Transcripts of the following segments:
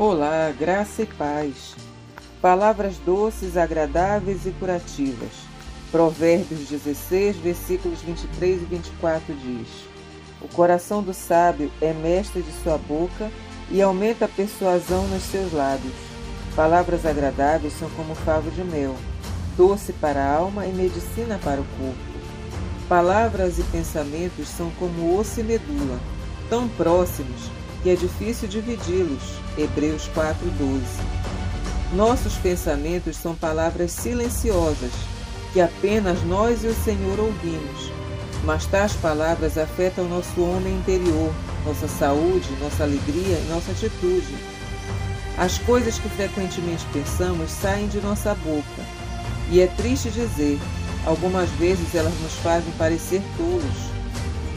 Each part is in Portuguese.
Olá, graça e paz. Palavras doces, agradáveis e curativas. Provérbios 16, versículos 23 e 24 diz: O coração do sábio é mestre de sua boca e aumenta a persuasão nos seus lábios. Palavras agradáveis são como favo de mel, doce para a alma e medicina para o corpo. Palavras e pensamentos são como osso e medula, tão próximos que é difícil dividi-los. Hebreus 4:12. Nossos pensamentos são palavras silenciosas que apenas nós e o Senhor ouvimos. Mas tais palavras afetam nosso homem interior, nossa saúde, nossa alegria e nossa atitude. As coisas que frequentemente pensamos saem de nossa boca. E é triste dizer, algumas vezes elas nos fazem parecer tolos.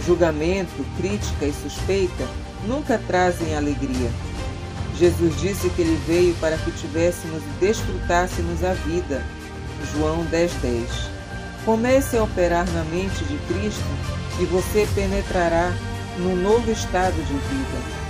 Julgamento, crítica e suspeita nunca trazem alegria. Jesus disse que ele veio para que tivéssemos e desfrutássemos a vida. João 10:10. 10. Comece a operar na mente de Cristo e você penetrará num novo estado de vida.